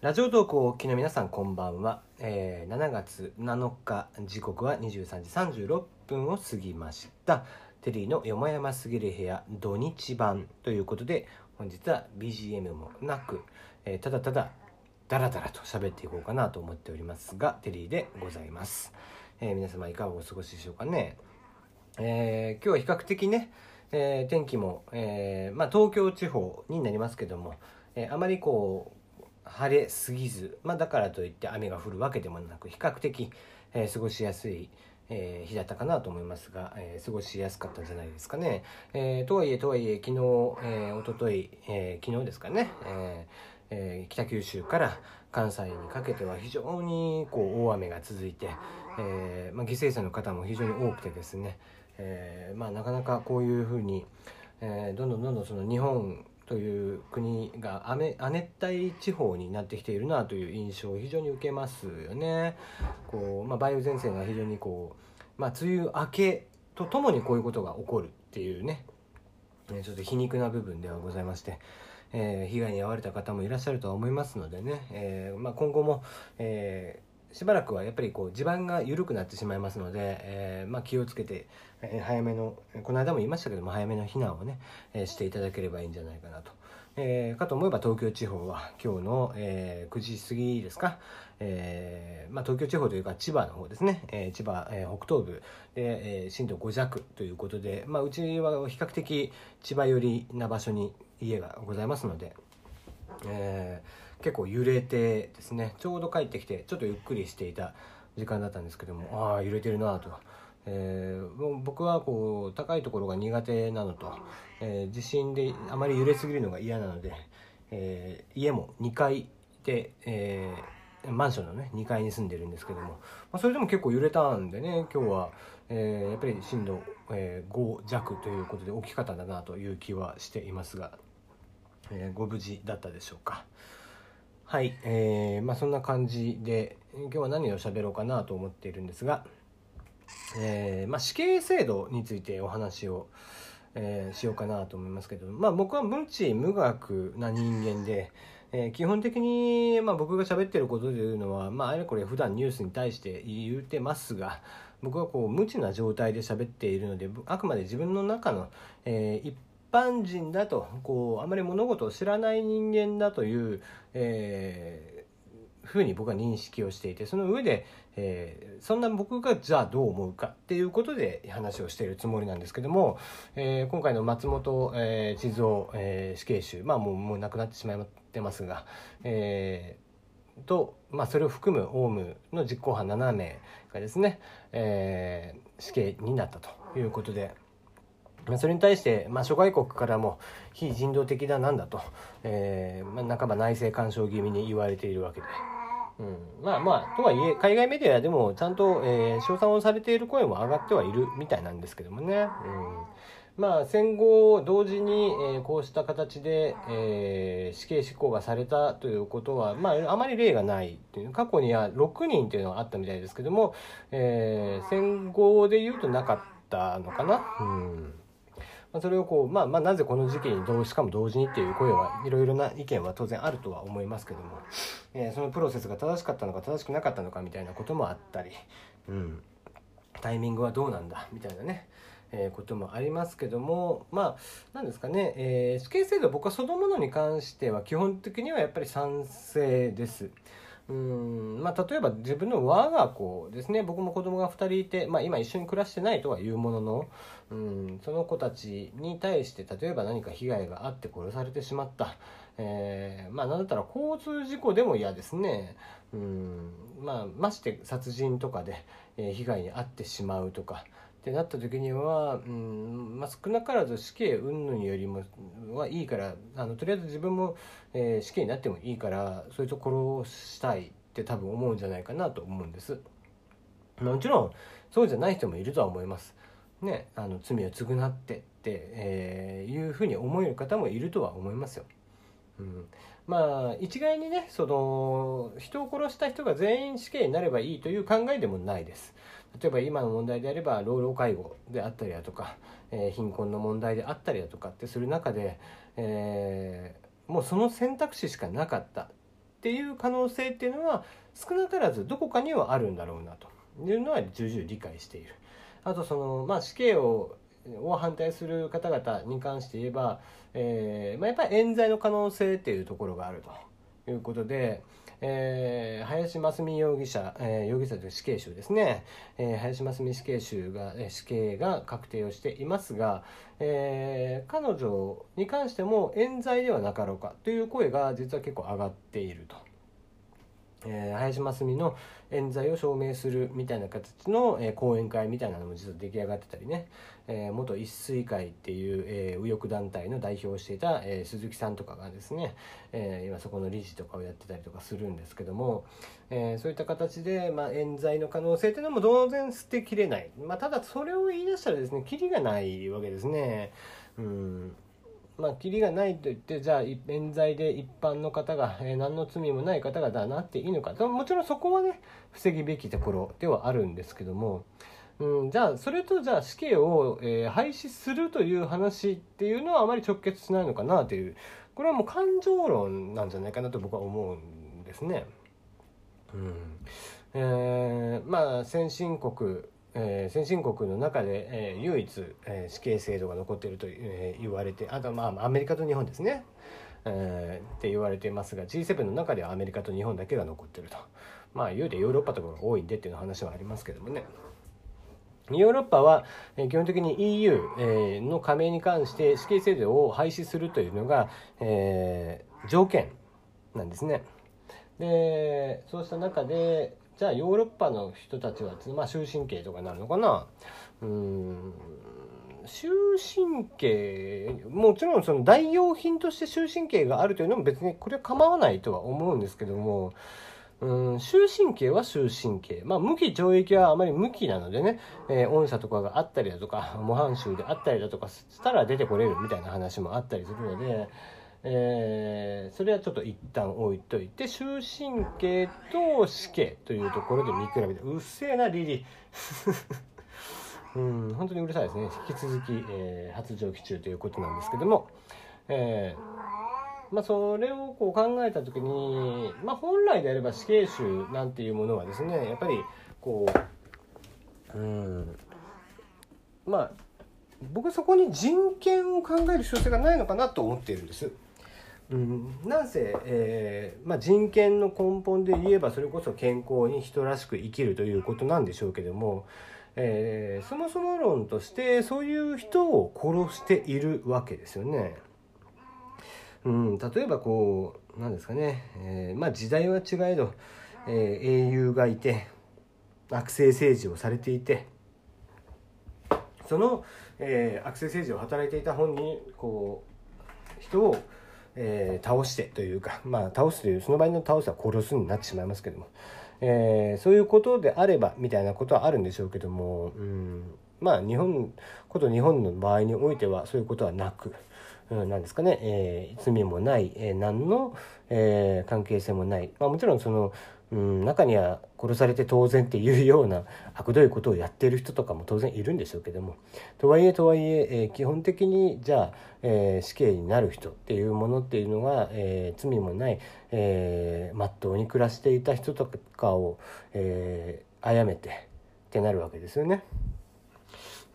ラジオ投稿をお聞きの皆さんこんばんは、えー7月7日時刻は23時36分を過ぎました。テリーのよもやますぎる部屋土日版ということで本日は BGM もなく、えーただただダラダラと喋っていこうかなと思っておりますがテリーでございます、えー皆様いかがお過ごしでしょうかね。えー今日は比較的ね、えー天気も、えーまあ、東京地方になりますけども、えーあまりこう晴れすぎず、まあ、だからといって雨が降るわけでもなく比較的、えー過ごしやすい、えー日だったかなと思いますが、えー過ごしやすかったんじゃないですかね。えとはいえとはいえ昨日、えー、一昨日、え昨日ですかね、ええ北九州から関西にかけては非常にこう大雨が続いて、えまあ、犠牲者の方も非常に多くてですね、えまあ、なかなかこういうふうに、えどんどんどんどんその日本という国が雨亜熱帯地方になってきているなという印象を非常に受けますよね。こうまあ、梅雨前線が非常にこう、まあ、梅雨明けとともにこういうことが起こるっていうねねちょっと皮肉な部分ではございまして、えー被害に遭われた方もいらっしゃるとは思いますのでね、えーまあ、今後も、えーしばらくはやっぱりこう地盤が緩くなってしまいますので、えーまあ、気をつけて、えー早めのこの間も言いましたけども早めの避難をね、えーしていただければいいんじゃないかなと。えーかと思えば東京地方は今日の、えー9時過ぎですか、えーまあ、東京地方というか千葉の方ですね、えー千葉、えー北東部で、え震度5弱ということで、まあ、うちは比較的千葉寄りな場所に家がございますので、えー結構揺れてですねちょうど帰ってきてちょっとゆっくりしていた時間だったんですけどもああ揺れてるなと。えーもう僕はこう高いところが苦手なのと、えー地震であまり揺れすぎるのが嫌なので、えー家も2階で、えーマンションのね2階に住んでるんですけども、まあ、それでも結構揺れたんでね今日は、えーやっぱり震度、えー5弱ということで大きかったんだなという気はしていますが、えーご無事だったでしょうか。はい、えーまあそんな感じで今日は何を喋ろうかなと思っているんですが、えーまあ、死刑制度についてお話を、えーしようかなと思いますけど、まあ、僕は無知無学な人間で、えー基本的に、まあ、僕が喋ってることというのは、まあ、あれこれ普段ニュースに対して言うてますが僕はこう無知な状態で喋っているのであくまで自分の中の、えー一般人だとこうあまり物事を知らない人間だという、えーふうに僕は認識をしていてその上で、えーそんな僕がじゃあどう思うかっていうことで話をしているつもりなんですけども、えー今回の松本、えー、静雄、えー死刑囚まあもうもう亡くなってしまってますが、えーと、まあ、それを含むオウムの実行犯7名がですね、えー死刑になったということで。それに対して、まあ、諸外国からも非人道的だなんだと、えーまあ、半ば内政干渉気味に言われているわけで。うん、まあまあとはいえ海外メディアでもちゃんと、えー、称賛をされている声も上がってはいるみたいなんですけどもね、うん、まあ戦後同時に、えーこうした形で、えー死刑執行がされたということは、まあ、あまり例がないっていう過去には6人というのがあったみたいですけども、えー戦後でいうとなかったのかな。うんまあ、それをこう、まあ、まあなぜこの時期にどうしかも同時にっていう声はいろいろな意見は当然あるとは思いますけども、えーそのプロセスが正しかったのか正しくなかったのかみたいなこともあったり、うん、タイミングはどうなんだみたいなね、えーこともありますけどもまあなんですかね、えー死刑制度僕はそのものに関しては基本的にはやっぱり賛成です。うん。まあ、例えば自分の我が子ですね。僕も子供が2人いて、まあ、今一緒に暮らしてないとはいうものの、うん、その子たちに対して例えば何か被害があって殺されてしまった、えーまあなんだったら交通事故でも嫌ですね、うん。まあ、まして殺人とかで、え被害に遭ってしまうとか。ってなった時には、うんまあ、少なからず死刑云々よりもはいいからあのとりあえず自分も、えー死刑になってもいいからそういつをしたいって多分思うんじゃないかなと思うんです。もちろんそうじゃない人もいるとは思います。ね、あの罪を償ってって、えーいうふうに思える方もいるとは思いますよ。うん、まあ一概にねその人を殺した人が全員死刑になればいいという考えでもないです。例えば今の問題であれば老老介護であったりだとか、えー貧困の問題であったりだとかってする中で、えーもうその選択肢しかなかったっていう可能性っていうのは少なからずどこかにはあるんだろうなというのは重々理解している。あとその、まあ、死刑をを反対する方々に関して言えば、えーまあ、やっぱり冤罪の可能性っていうところがあるということで、えー、林真澄容疑者、えー、容疑者という死刑囚ですね、えー、林真澄死刑囚が、え、死刑が確定をしていますが、え、彼女に関しても冤罪ではなかろうかという声が実は結構上がっていると。えー、林真澄の冤罪を証明するみたいな形の、えー、講演会みたいなのも実は出来上がってたりね、えー、元一水会っていう、えー、右翼団体の代表をしていた、えー、鈴木さんとかがですね、えー、今そこの理事とかをやってたりとかするんですけども、えー、そういった形で、まあ、冤罪の可能性っていうのも当然捨てきれない、まあ、ただそれを言い出したらですねキリがないわけですね。うん。まあ、キリがないと言ってじゃあ冤罪で一般の方が、えー、何の罪もない方がだなっていいのか。もちろんそこはね防ぐべきところではあるんですけども、うん、じゃあそれとじゃあ死刑を、えー、廃止するという話っていうのはあまり直結しないのかなという。これはもう感情論なんじゃないかなと僕は思うんですね。うん。えー、まあ先進国えー、先進国の中で、えー、唯一、えー、死刑制度が残っていると、えー、言われてあとまあアメリカと日本ですね、えー、って言われていますが G7 の中ではアメリカと日本だけが残っていると。まあ言うてヨーロッパとかが多いんでっていう話はありますけどもね。ヨーロッパは、え、基本的に EU、の加盟に関して死刑制度を廃止するというのが、えー、条件なんですね。でそうした中でじゃあヨーロッパの人たちは、まあ、終身刑とかになるのかな？うん。終身刑もちろんその代用品として終身刑があるというのも別にこれは構わないとは思うんですけどもうん。終身刑は終身刑。まあ、無期懲役はあまり無期なのでね、えー、御社とかがあったりだとか、模範囚であったりだとかしたら出てこれるみたいな話もあったりするので、えー、それはちょっと一旦置いといて終身刑と死刑というところで見比べてうっせえなリリ うん本当にうるさいですね引き続き、えー、発情期中ということなんですけども、えー、まあ、それをこう考えた時に、まあ、本来であれば死刑囚なんていうものはですねやっぱりこううんまあ僕はそこに人権を考える必要性がないのかなと思っているんです。うん、なんせ、えーまあ、人権の根本で言えばそれこそ健康に人らしく生きるということなんでしょうけども、えー、そもそも論としてそういう人を殺しているわけですよね。うん、例えばこうなんですかね、えー、まあ時代は違えど、えー、英雄がいて悪性政治をされていてその、えー、悪性政治を働いていた本人こう人をえー、倒してというか、まあ、倒すというその場合の倒すは殺すになってしまいますけども、えー、そういうことであればみたいなことはあるんでしょうけども、うん、まあ日本こと日本の場合においてはそういうことはなく。うん、なんですかね、えー、罪もない、えー、何の、えー、関係性もない、まあ、もちろんその、うん、中には殺されて当然っていうような悪どいことをやっている人とかも当然いるんでしょうけどもとはいえとはいええー、基本的にじゃあ、えー、死刑になる人っていうものっていうのが、えー、罪もない、えー、真っ当に暮らしていた人とかを、えー、殺めてってなるわけですよね。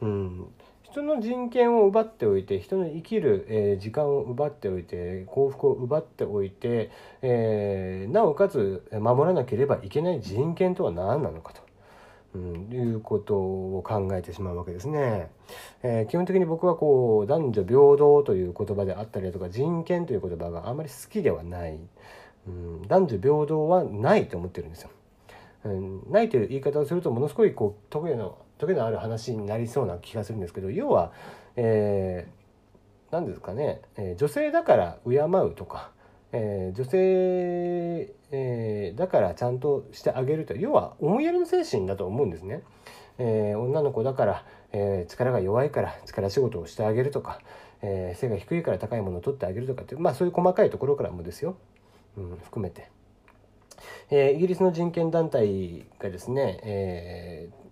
うん、人の人権を奪っておいて人の生きる、え、時間を奪っておいて幸福を奪っておいて、え、なおかつ守らなければいけない人権とは何なのかと。うん、いうことを考えてしまうわけですね。えー、基本的に僕はこう男女平等という言葉であったりだとか人権という言葉があまり好きではない、うん、男女平等はないと思ってるんですよ。うん、ないという言い方をするとものすごいこう得意の時のある話になりそうな気がするんですけど要は、えー、何ですかね、えー、女性だから敬うとか、えー、女性、えー、だからちゃんとしてあげると要は思いやりの精神だと思うんですね。えー、女の子だから、えー、力が弱いから力仕事をしてあげるとか、えー、背が低いから高いものを取ってあげるとかってまあそういう細かいところからもですよ、うん、含めて。えー、イギリスの人権団体がですね、えー、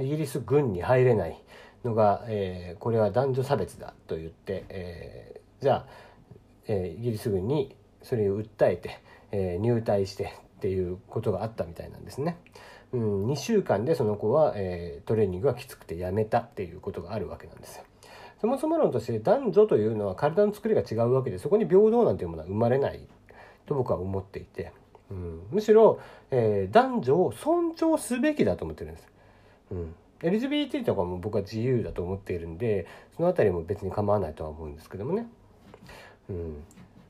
イギリス軍に入れないのが、えー、これは男女差別だと言って、えー、じゃあ、えー、イギリス軍にそれを訴えて、えー、入隊してっていうことがあったみたいなんですね。うん、2週間でその子は、えー、トレーニングがきつくてやめたっていうことがあるわけなんですよ。そもそも論として男女というのは体の作りが違うわけでそこに平等なんていうものは生まれないと僕は思っていて、うん、むしろ、えー、男女を尊重すべきだと思ってるんです。うん LGBT とかも僕は自由だと思っているんでその辺りも別に構わないとは思うんですけどもね。うん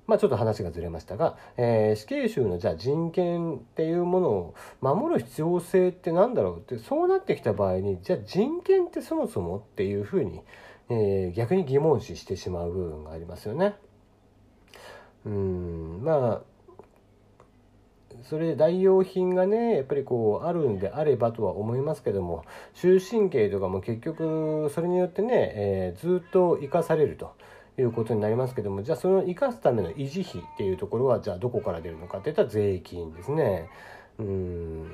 まあ、ちょっと話がずれましたが、えー、死刑囚のじゃあ人権っていうものを守る必要性って何だろうってそうなってきた場合にじゃあ人権ってそもそもっていうふうに、えー、逆に疑問視してしまう部分がありますよね。うんまあそれで代用品がねやっぱりこうあるんであればとは思いますけども終身刑とかも結局それによってね、えー、ずっと生かされると。いうことになりますけどもじゃあその生かすための維持費っていうところはじゃあどこから出るのかっていったら税金ですね。うん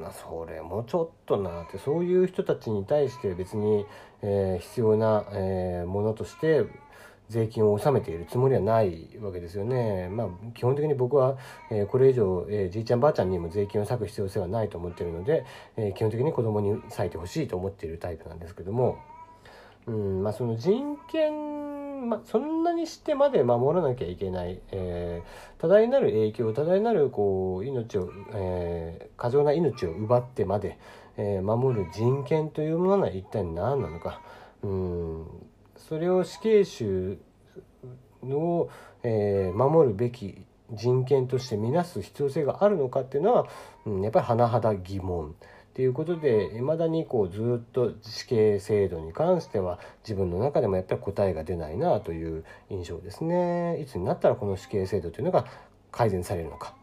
まあ、それもちょっとなってそういう人たちに対して別に、えー、必要な、えー、ものとして税金を納めているつもりはないわけですよね。まあ、基本的に僕は、えー、これ以上、えー、じいちゃんばあちゃんにも税金を割く必要性はないと思っているので、えー、基本的に子供に割いてほしいと思っているタイプなんですけども、うんまあ、その人権、まあ、そんなにしてまで守らなきゃいけない、えー、多大なる影響多大なるこう命を、え、過剰な命を奪ってまで、え、守る人権というものは一体何なのか。うんそれを死刑囚を、えー、守るべき人権として見なす必要性があるのかっていうのは、うん、やっぱり甚だ疑問っていうことでいまだにこうずっと死刑制度に関しては自分の中でもやっぱり答えが出ないなという印象ですね。いつになったらこの死刑制度というのが改善されるのか